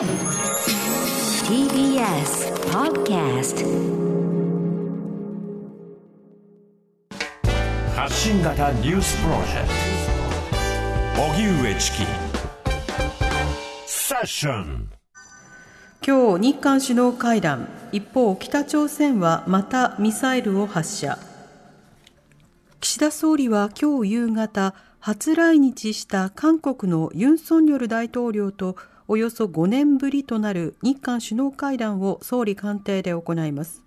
TBS Podcast 発信型ニュースプロジェクト。荻上チキ。セッション。今日日韓首脳会談。一方北朝鮮はまたミサイルを発射。岸田総理は今日夕方初来日した韓国のユン・ソンニョル大統領とおよそ5年ぶりとなる日韓首脳会談を総理官邸で行います。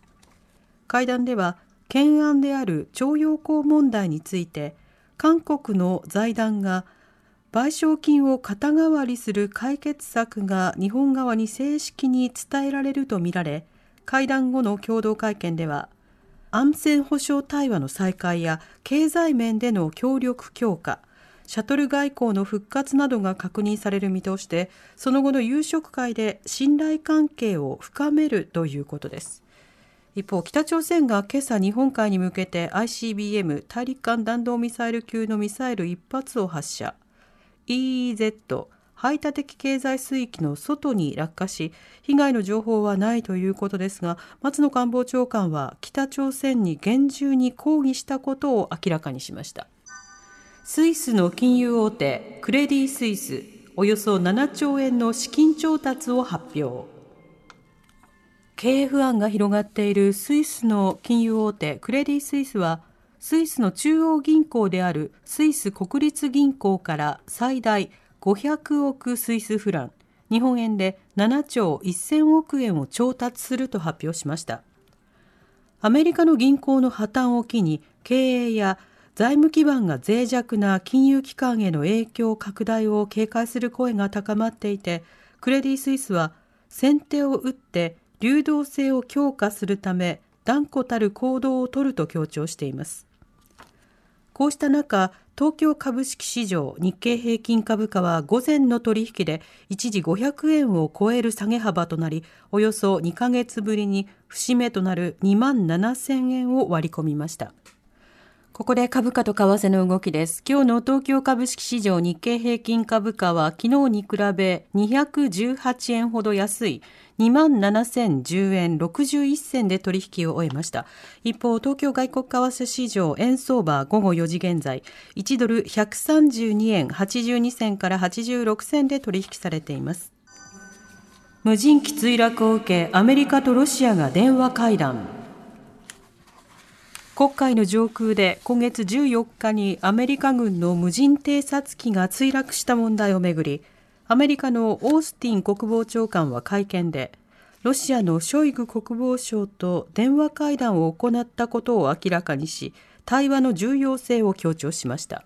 会談では懸案である徴用工問題について韓国の財団が賠償金を肩代わりする解決策が日本側に正式に伝えられるとみられ会談後の共同会見では安全保障対話の再開や経済面での協力強化シャトル外交の復活などが確認される見通しでその後の夕食会で信頼関係を深めるということです。一方北朝鮮が今朝日本海に向けて ICBM 大陸間弾道ミサイル級のミサイル1発を発射。EEZ 排他的経済水域の外に落下し被害の情報はないということですが松野官房長官は北朝鮮に厳重に抗議したことを明らかにしました。スイスの金融大手クレディ・スイスおよそ7兆円の資金調達を発表経営不安が広がっているスイスの金融大手クレディ・スイスはスイスの中央銀行であるスイス国立銀行から最大500億スイスフラン、日本円で7兆1000億円を調達すると発表しました。アメリカの銀行の破綻を機に経営や財務基盤が脆弱な金融機関への影響拡大を警戒する声が高まっていて、クレディ・スイスは先手を打って流動性を強化するため断固たる行動を取ると強調しています。こうした中、東京株式市場日経平均株価は午前の取引で一時500円を超える下げ幅となり、およそ2ヶ月ぶりに節目となる2万7000円を割り込みました。ここで株価と為替の動きです。今日の東京株式市場日経平均株価は昨日に比べ218円ほど安い27,010円61銭で取引を終えました。一方、東京外国為替市場円相場午後4時現在、1ドル132円82銭から86銭で取引されています。無人機墜落を受け、アメリカとロシアが電話会談。黒海の上空で今月14日にアメリカ軍の無人偵察機が墜落した問題をめぐりアメリカのオースティン国防長官は会見でロシアのショイグ国防相と電話会談を行ったことを明らかにし対話の重要性を強調しました。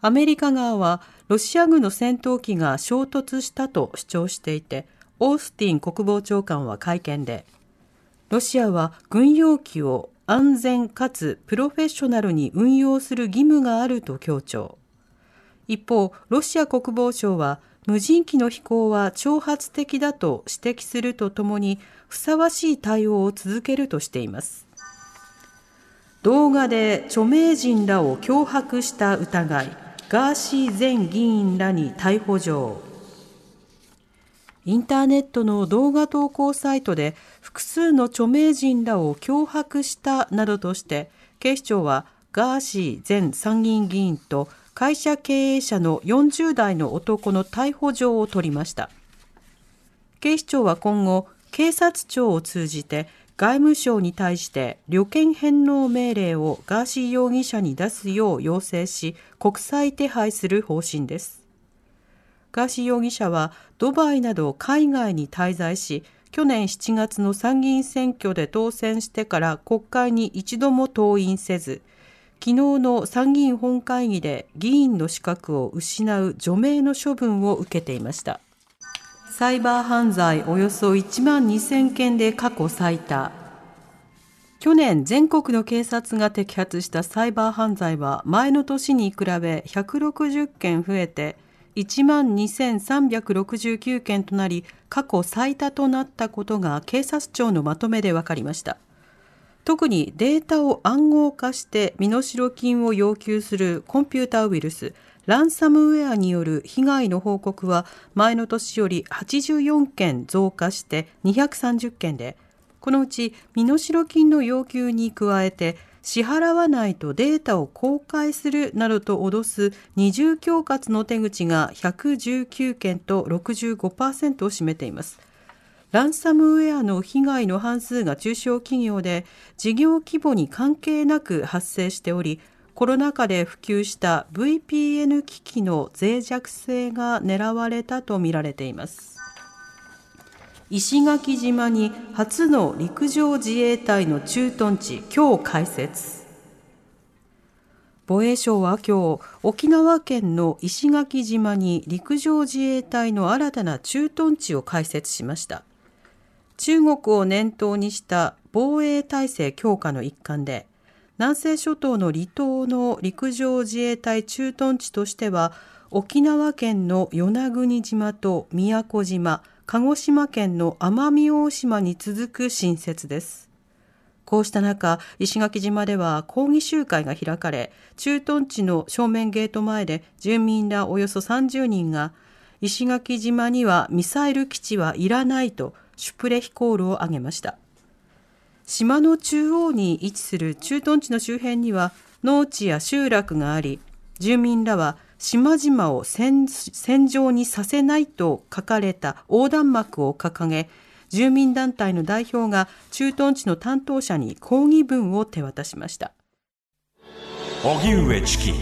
アメリカ側はロシア軍の戦闘機が衝突したと主張していてオースティン国防長官は会見でロシアは軍用機を安全かつプロフェッショナルに運用する義務があると強調。一方、ロシア国防省は無人機の飛行は挑発的だと指摘するとともにふさわしい対応を続けるとしています。動画で著名人らを脅迫した疑い、ガーシー前議員らに逮捕状。インターネットの動画投稿サイトで複数の著名人らを脅迫したなどとして警視庁はガーシー前参議院議員と会社経営者の40代の男の逮捕状を取りました。警視庁は今後警察庁を通じて外務省に対して旅券返納命令をガーシー容疑者に出すよう要請し国際手配する方針です。ガーシー容疑者はドバイなど海外に滞在し、去年7月の参議院選挙で当選してから国会に一度も登院せず、昨日の参議院本会議で議員の資格を失う除名の処分を受けていました。サイバー犯罪およそ1万2000件で過去最多。去年全国の警察が摘発したサイバー犯罪は前の年に比べ160件増えて1万2369件となり過去最多となったことが警察庁のまとめで分かりました。特にデータを暗号化して身代金を要求するコンピューターウイルスランサムウェアによる被害の報告は前の年より84件増加して230件で、このうち身代金の要求に加えて支払わないとデータを公開するなどと脅す二重恐喝の手口が119件と65%を占めています。ランサムウェアの被害の半数が中小企業で事業規模に関係なく発生しており、コロナ禍で普及した VPN 機器の脆弱性が狙われたとみられています。石垣島に初の陸上自衛隊の駐屯地今日開設。防衛省は今日沖縄県の石垣島に陸上自衛隊の新たな駐屯地を開設しました。中国を念頭にした防衛体制強化の一環で南西諸島の離島の陸上自衛隊駐屯地としては沖縄県の与那国島と宮古島鹿児島県の奄美大島に続く新設です。こうした中、石垣島では抗議集会が開かれ、駐屯地の正面ゲート前で住民らおよそ30人が、石垣島にはミサイル基地はいらないとシュプレヒコールを上げました。島の中央に位置する駐屯地の周辺には農地や集落があり、住民らは島々を戦場にさせないと書かれた横断幕を掲げ、住民団体の代表が駐屯地の担当者に抗議文を手渡しました。荻上チキ